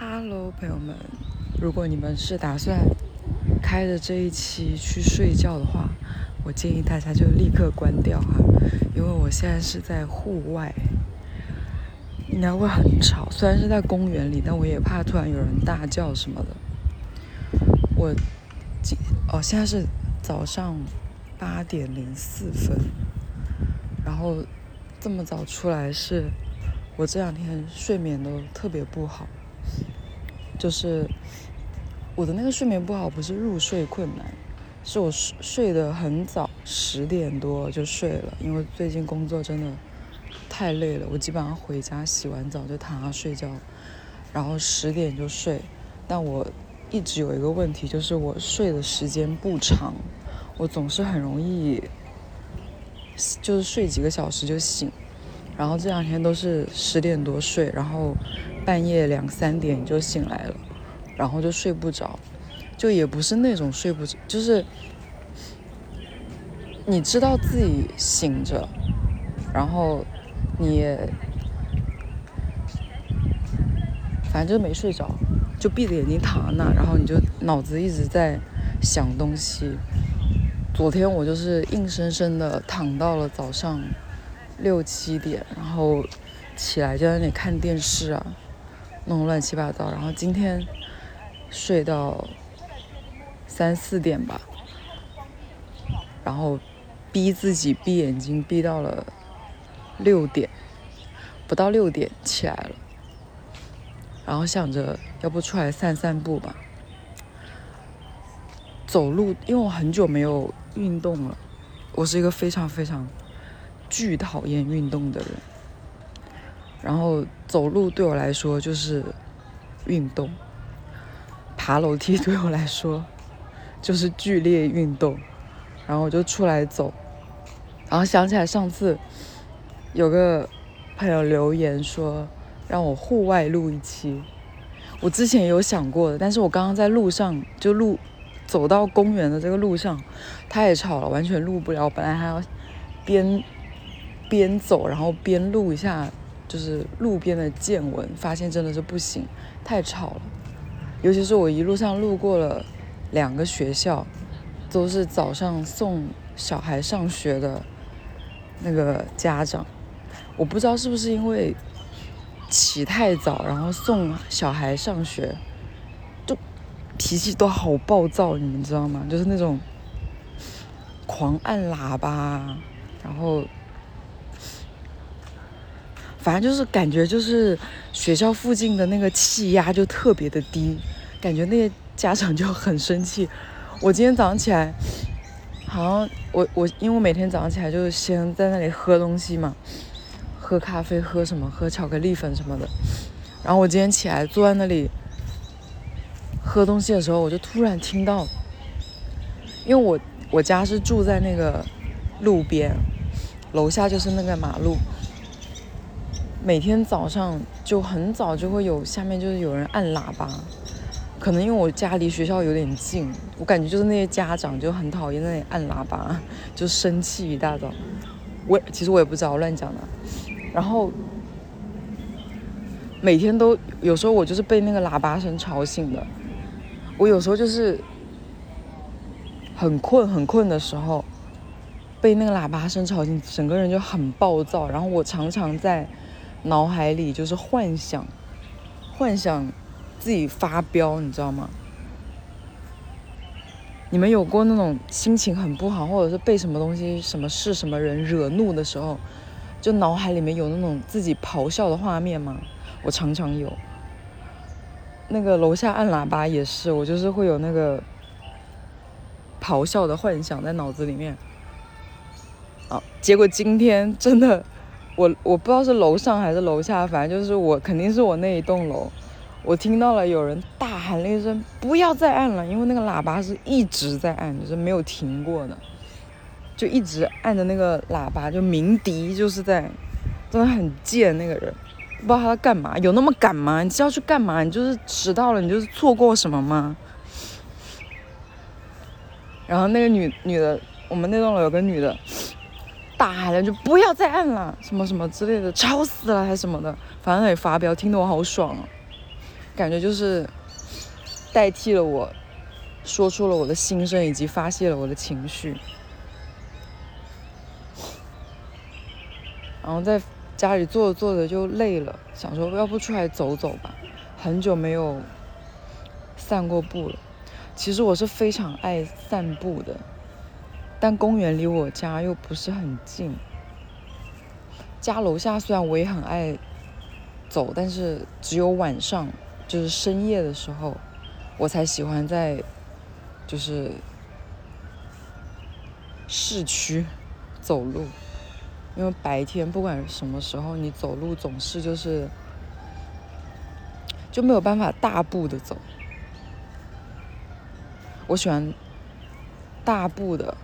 Hello，朋友们，如果你们是打算开着这一期去睡觉的话，我建议大家就立刻关掉哈，因为我现在是在户外，应该会很吵。虽然是在公园里，但我也怕突然有人大叫什么的。我今哦，现在是早上八点零四分，然后这么早出来是，我这两天睡眠都特别不好。就是我的那个睡眠不好，不是入睡困难，是我睡睡得很早，十点多就睡了。因为最近工作真的太累了，我基本上回家洗完澡就躺下睡觉，然后十点就睡。但我一直有一个问题，就是我睡的时间不长，我总是很容易就是睡几个小时就醒，然后这两天都是十点多睡，然后。半夜两三点就醒来了，然后就睡不着，就也不是那种睡不着，就是你知道自己醒着，然后你反正没睡着，就闭着眼睛躺那，然后你就脑子一直在想东西。昨天我就是硬生生的躺到了早上六七点，然后起来就在那里看电视啊。弄乱七八糟，然后今天睡到三四点吧，然后逼自己闭眼睛闭到了六点，不到六点起来了，然后想着要不出来散散步吧，走路，因为我很久没有运动了，我是一个非常非常巨讨厌运动的人。然后走路对我来说就是运动，爬楼梯对我来说 就是剧烈运动，然后我就出来走，然后想起来上次有个朋友留言说让我户外录一期，我之前有想过的，但是我刚刚在路上就录走到公园的这个路上太吵了，完全录不了，本来还要边边走然后边录一下。就是路边的见闻，发现真的是不行，太吵了。尤其是我一路上路过了两个学校，都是早上送小孩上学的那个家长。我不知道是不是因为起太早，然后送小孩上学，就脾气都好暴躁，你们知道吗？就是那种狂按喇叭，然后。反正就是感觉就是学校附近的那个气压就特别的低，感觉那些家长就很生气。我今天早上起来，好像我我因为我每天早上起来就是先在那里喝东西嘛，喝咖啡喝什么喝巧克力粉什么的。然后我今天起来坐在那里喝东西的时候，我就突然听到，因为我我家是住在那个路边，楼下就是那个马路。每天早上就很早就会有下面就是有人按喇叭，可能因为我家离学校有点近，我感觉就是那些家长就很讨厌那里按喇叭，就生气一大早。我其实我也不知道乱讲的。然后每天都有时候我就是被那个喇叭声吵醒的。我有时候就是很困很困的时候，被那个喇叭声吵醒，整个人就很暴躁。然后我常常在。脑海里就是幻想，幻想自己发飙，你知道吗？你们有过那种心情很不好，或者是被什么东西、什么事、什么人惹怒的时候，就脑海里面有那种自己咆哮的画面吗？我常常有。那个楼下按喇叭也是，我就是会有那个咆哮的幻想在脑子里面。啊，结果今天真的。我我不知道是楼上还是楼下，反正就是我肯定是我那一栋楼，我听到了有人大喊了一声“不要再按了”，因为那个喇叭是一直在按，就是没有停过的，就一直按着那个喇叭，就鸣笛，就是在，真的很贱那个人，不知道他在干嘛，有那么赶吗？你是要去干嘛？你就是迟到了，你就是错过什么吗？然后那个女女的，我们那栋楼有个女的。大喊了就不要再按了，什么什么之类的，吵死了还什么的，反正也发飙，听得我好爽啊！感觉就是代替了我，说出了我的心声，以及发泄了我的情绪。然后在家里坐着坐着就累了，想说要不出来走走吧。很久没有散过步了。其实我是非常爱散步的，但公园离我家又不是很近。家楼下虽然我也很爱走，但是只有晚上，就是深夜的时候，我才喜欢在就是市区走路。因为白天不管什么时候你走路，总是就是就没有办法大步的走。我喜欢大步的，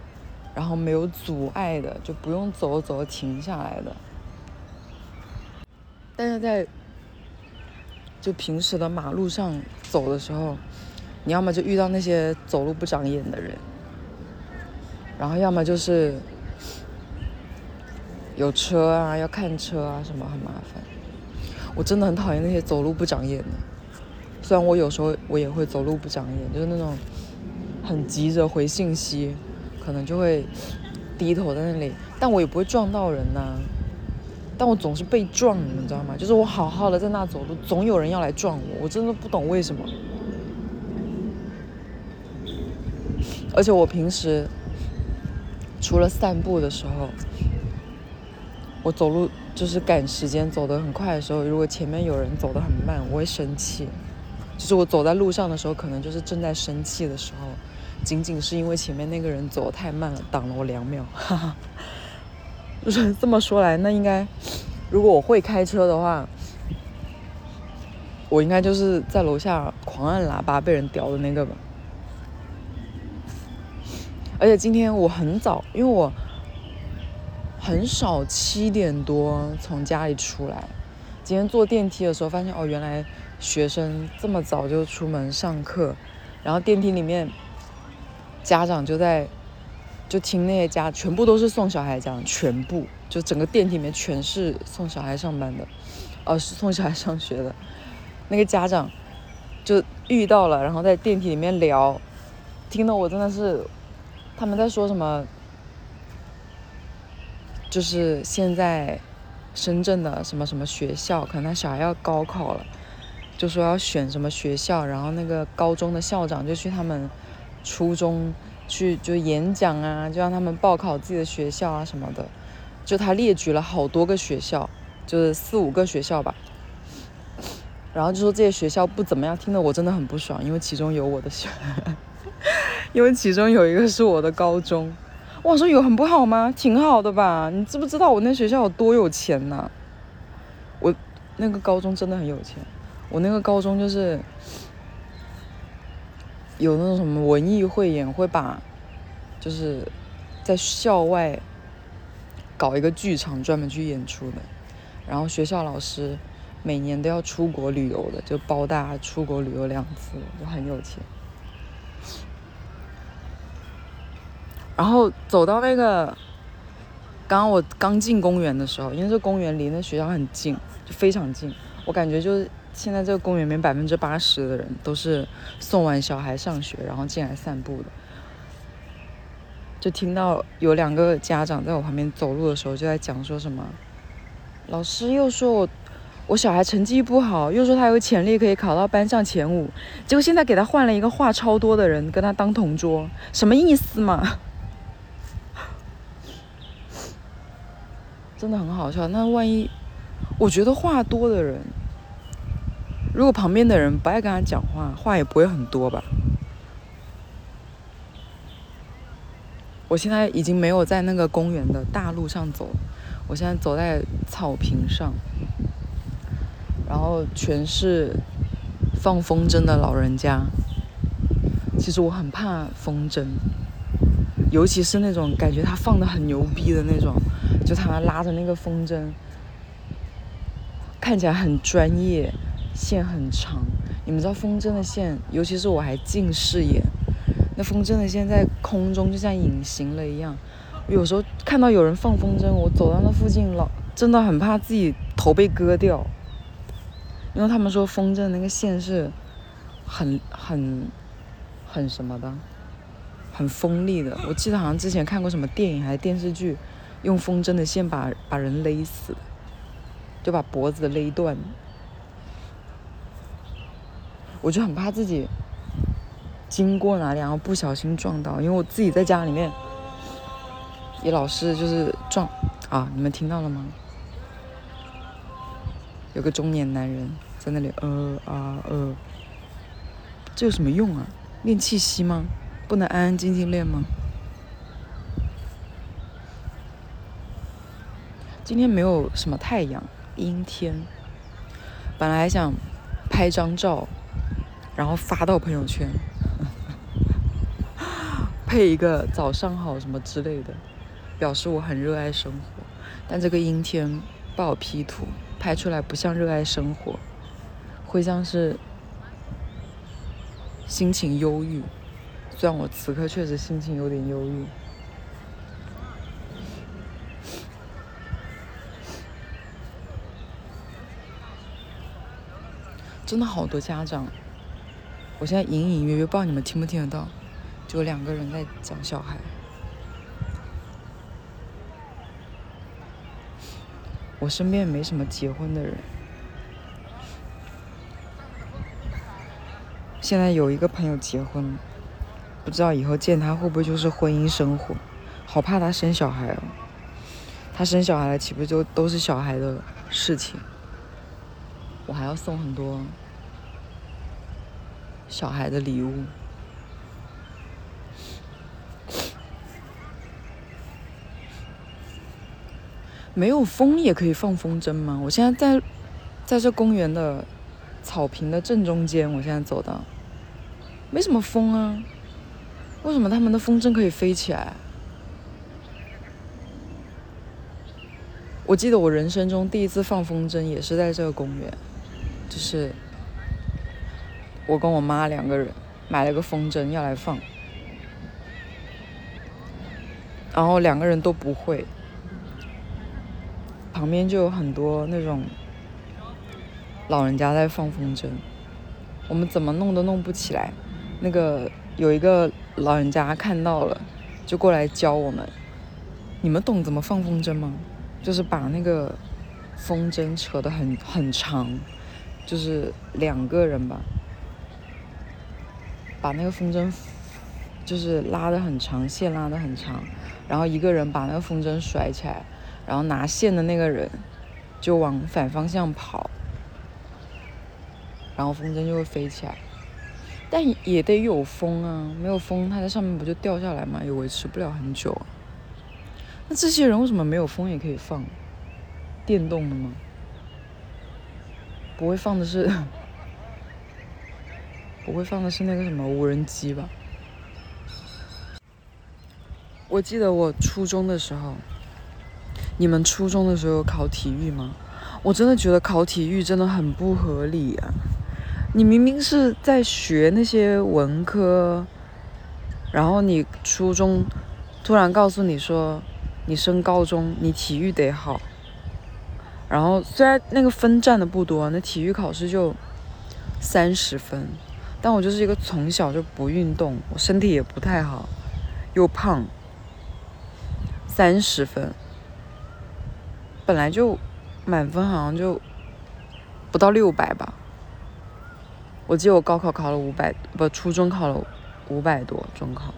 然后没有阻碍的，就不用走走停下来的。但是在就平时的马路上走的时候，你要么就遇到那些走路不长眼的人，然后要么就是有车啊，要看车啊什么很麻烦。我真的很讨厌那些走路不长眼的，虽然我有时候我也会走路不长眼，就是那种。很急着回信息，可能就会低头在那里，但我也不会撞到人呐。但我总是被撞，你们知道吗？就是我好好的在那走路，总有人要来撞我，我真的不懂为什么。而且我平时除了散步的时候，我走路就是赶时间走得很快的时候，如果前面有人走得很慢，我会生气。就是我走在路上的时候，可能就是正在生气的时候。仅仅是因为前面那个人走太慢了，挡了我两秒。哈哈，就是这么说来，那应该，如果我会开车的话，我应该就是在楼下狂按喇叭被人叼的那个吧。而且今天我很早，因为我很少七点多从家里出来。今天坐电梯的时候发现，哦，原来学生这么早就出门上课，然后电梯里面。家长就在，就听那些家，全部都是送小孩家，全部就整个电梯里面全是送小孩上班的，呃，是送小孩上学的。那个家长就遇到了，然后在电梯里面聊，听得我真的是，他们在说什么，就是现在深圳的什么什么学校，可能他小孩要高考了，就说要选什么学校，然后那个高中的校长就去他们。初中去就演讲啊，就让他们报考自己的学校啊什么的，就他列举了好多个学校，就是四五个学校吧，然后就说这些学校不怎么样，听得我真的很不爽，因为其中有我的学，因为其中有一个是我的高中，我说有很不好吗？挺好的吧？你知不知道我那学校有多有钱呢？我那个高中真的很有钱，我那个高中就是。有那种什么文艺汇演，会把就是在校外搞一个剧场，专门去演出的。然后学校老师每年都要出国旅游的，就包大家出国旅游两次，就很有钱。然后走到那个，刚刚我刚进公园的时候，因为这公园离那学校很近，就非常近，我感觉就是。现在这个公园里面百分之八十的人都是送完小孩上学，然后进来散步的。就听到有两个家长在我旁边走路的时候就在讲说什么，老师又说我我小孩成绩不好，又说他有潜力可以考到班上前五，结果现在给他换了一个话超多的人跟他当同桌，什么意思嘛？真的很好笑。那万一我觉得话多的人。如果旁边的人不爱跟他讲话，话也不会很多吧。我现在已经没有在那个公园的大路上走，我现在走在草坪上，然后全是放风筝的老人家。其实我很怕风筝，尤其是那种感觉他放的很牛逼的那种，就他拉着那个风筝，看起来很专业。线很长，你们知道风筝的线，尤其是我还近视眼，那风筝的线在空中就像隐形了一样。有时候看到有人放风筝，我走到那附近老真的很怕自己头被割掉，因为他们说风筝那个线是很很很什么的，很锋利的。我记得好像之前看过什么电影还是电视剧，用风筝的线把把人勒死，就把脖子勒断。我就很怕自己经过哪里，然后不小心撞到，因为我自己在家里面也老是就是撞啊！你们听到了吗？有个中年男人在那里呃啊呃，这有什么用啊？练气息吗？不能安安静静练吗？今天没有什么太阳，阴天。本来还想拍张照。然后发到朋友圈，配一个早上好什么之类的，表示我很热爱生活。但这个阴天不好 P 图，拍出来不像热爱生活，会像是心情忧郁。虽然我此刻确实心情有点忧郁，真的好多家长。我现在隐隐约约不知道你们听不听得到，就两个人在讲小孩。我身边没什么结婚的人。现在有一个朋友结婚，不知道以后见他会不会就是婚姻生活，好怕他生小孩哦。他生小孩了，岂不就都是小孩的事情？我还要送很多。小孩的礼物，没有风也可以放风筝吗？我现在在在这公园的草坪的正中间，我现在走的，没什么风啊，为什么他们的风筝可以飞起来？我记得我人生中第一次放风筝也是在这个公园，就是。我跟我妈两个人买了个风筝要来放，然后两个人都不会，旁边就有很多那种老人家在放风筝，我们怎么弄都弄不起来。那个有一个老人家看到了，就过来教我们。你们懂怎么放风筝吗？就是把那个风筝扯得很很长，就是两个人吧。把那个风筝就是拉的很长，线拉的很长，然后一个人把那个风筝甩起来，然后拿线的那个人就往反方向跑，然后风筝就会飞起来。但也得有风啊，没有风它在上面不就掉下来吗？也维持不了很久。那这些人为什么没有风也可以放？电动的吗？不会放的是？不会放的是那个什么无人机吧？我记得我初中的时候，你们初中的时候考体育吗？我真的觉得考体育真的很不合理啊！你明明是在学那些文科，然后你初中突然告诉你说，你升高中你体育得好，然后虽然那个分占的不多，那体育考试就三十分。但我就是一个从小就不运动，我身体也不太好，又胖，三十分，本来就满分好像就不到六百吧。我记得我高考考了五百，不，初中考了五百多，中考，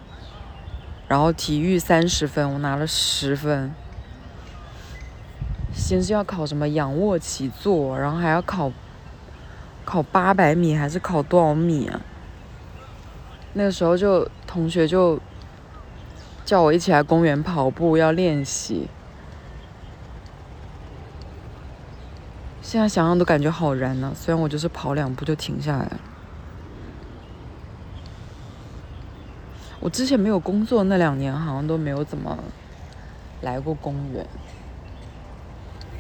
然后体育三十分，我拿了十分。先是要考什么仰卧起坐，然后还要考。考八百米还是考多少米啊？那个时候就同学就叫我一起来公园跑步，要练习。现在想想都感觉好燃呢，虽然我就是跑两步就停下来了。我之前没有工作那两年，好像都没有怎么来过公园。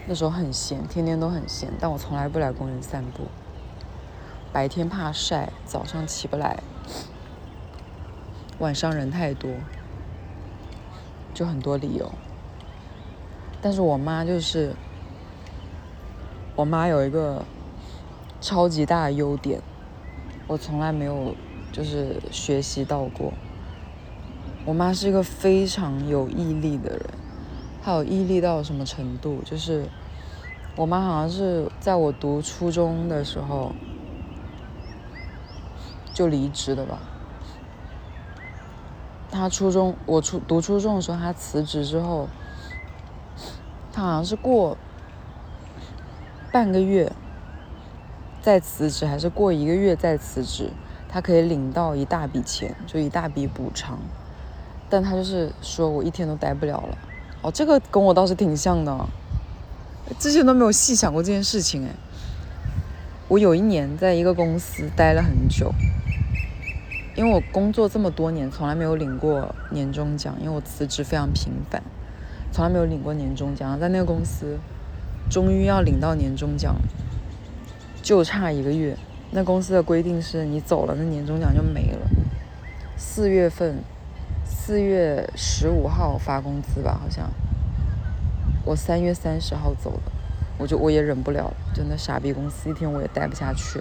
那时候很闲，天天都很闲，但我从来不来公园散步。白天怕晒，早上起不来，晚上人太多，就很多理由。但是我妈就是，我妈有一个超级大的优点，我从来没有就是学习到过。我妈是一个非常有毅力的人，她有毅力到什么程度？就是我妈好像是在我读初中的时候就离职的吧。他初中我初读初中的时候，他辞职之后，他好像是过半个月。再辞职还是过一个月再辞职，他可以领到一大笔钱，就一大笔补偿。但他就是说我一天都待不了了。哦，这个跟我倒是挺像的，之前都没有细想过这件事情哎。我有一年在一个公司待了很久，因为我工作这么多年从来没有领过年终奖，因为我辞职非常频繁，从来没有领过年终奖。在那个公司，终于要领到年终奖。就差一个月，那公司的规定是你走了，那年终奖就没了。四月份，四月十五号发工资吧，好像。我三月三十号走的，我就我也忍不了了，真的傻逼公司，一天我也待不下去。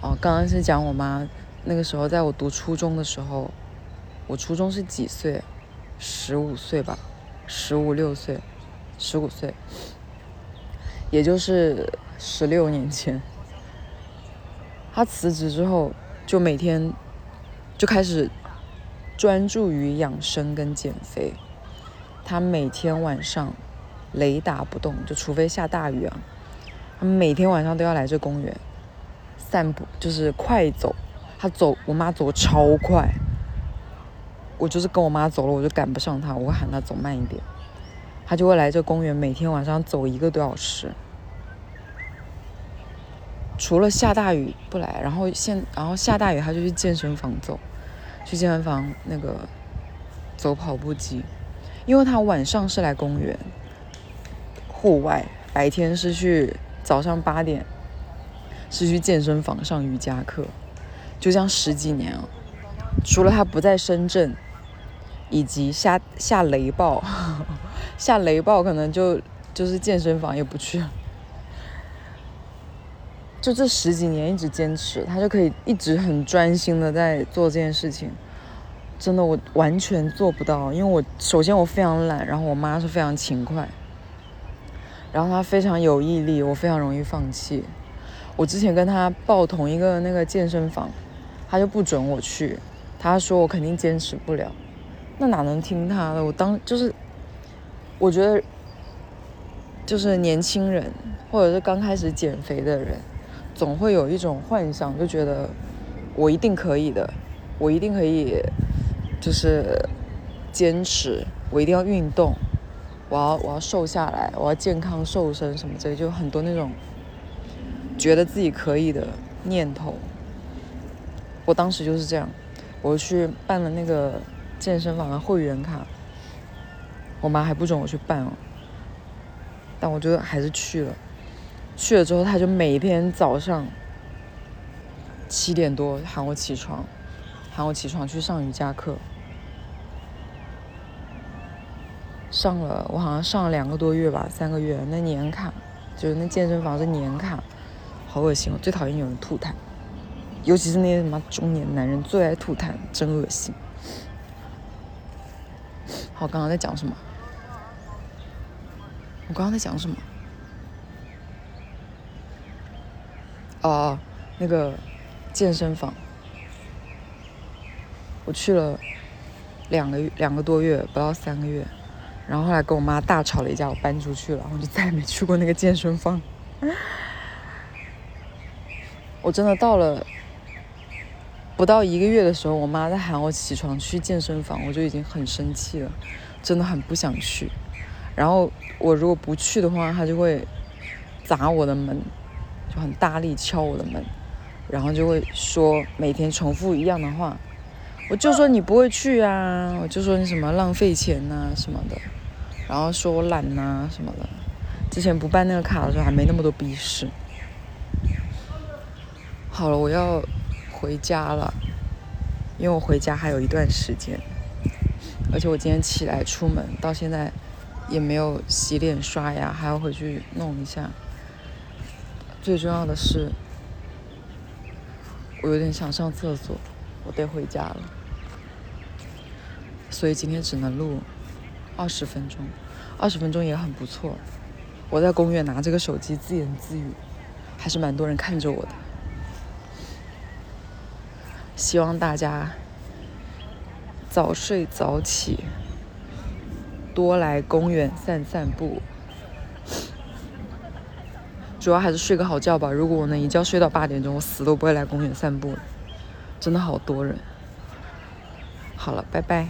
哦，刚刚是讲我妈那个时候，在我读初中的时候，我初中是几岁？十五岁吧，十五六岁，十五岁，也就是。十六年前，他辞职之后，就每天就开始专注于养生跟减肥。他每天晚上雷打不动，就除非下大雨啊，他每天晚上都要来这公园散步，就是快走。他走，我妈走超快，我就是跟我妈走了，我就赶不上他，我会喊他走慢一点。他就会来这公园，每天晚上走一个多小时。除了下大雨不来，然后现然后下大雨他就去健身房走，去健身房那个走跑步机，因为他晚上是来公园户外，白天是去早上八点是去健身房上瑜伽课，就这样十几年啊。除了他不在深圳，以及下下雷暴，下雷暴可能就就是健身房也不去。就这十几年一直坚持，他就可以一直很专心的在做这件事情。真的，我完全做不到，因为我首先我非常懒，然后我妈是非常勤快，然后她非常有毅力，我非常容易放弃。我之前跟他报同一个那个健身房，他就不准我去，他说我肯定坚持不了。那哪能听他的？我当就是，我觉得就是年轻人或者是刚开始减肥的人。总会有一种幻想，就觉得我一定可以的，我一定可以，就是坚持，我一定要运动，我要我要瘦下来，我要健康瘦身什么之类，就很多那种觉得自己可以的念头。我当时就是这样，我去办了那个健身房的会员卡，我妈还不准我去办哦，但我觉得还是去了。去了之后，他就每天早上七点多喊我起床，喊我起床去上瑜伽课。上了，我好像上了两个多月吧，三个月。那年卡就是那健身房是年卡，好恶心！我最讨厌有人吐痰，尤其是那些什么中年男人最爱吐痰，真恶心。好，刚刚在讲什么？我刚刚在讲什么？哦，那个健身房，我去了两个月，两个多月，不到三个月，然后后来跟我妈大吵了一架，我搬出去了，然后就再也没去过那个健身房。我真的到了不到一个月的时候，我妈在喊我起床去健身房，我就已经很生气了，真的很不想去。然后我如果不去的话，她就会砸我的门。就很大力敲我的门，然后就会说每天重复一样的话，我就说你不会去啊，我就说你什么浪费钱呐什么的，然后说我懒呐什么的。之前不办那个卡的时候还没那么多逼事。好了，我要回家了，因为我回家还有一段时间，而且我今天起来出门到现在也没有洗脸刷牙，还要回去弄一下。最重要的是，我有点想上厕所，我得回家了。所以今天只能录二十分钟，二十分钟也很不错。我在公园拿这个手机自言自语，还是蛮多人看着我的。希望大家早睡早起，多来公园散散步。主要还是睡个好觉吧。如果我能一觉睡到八点钟，我死都不会来公园散步。真的好多人。好了，拜拜。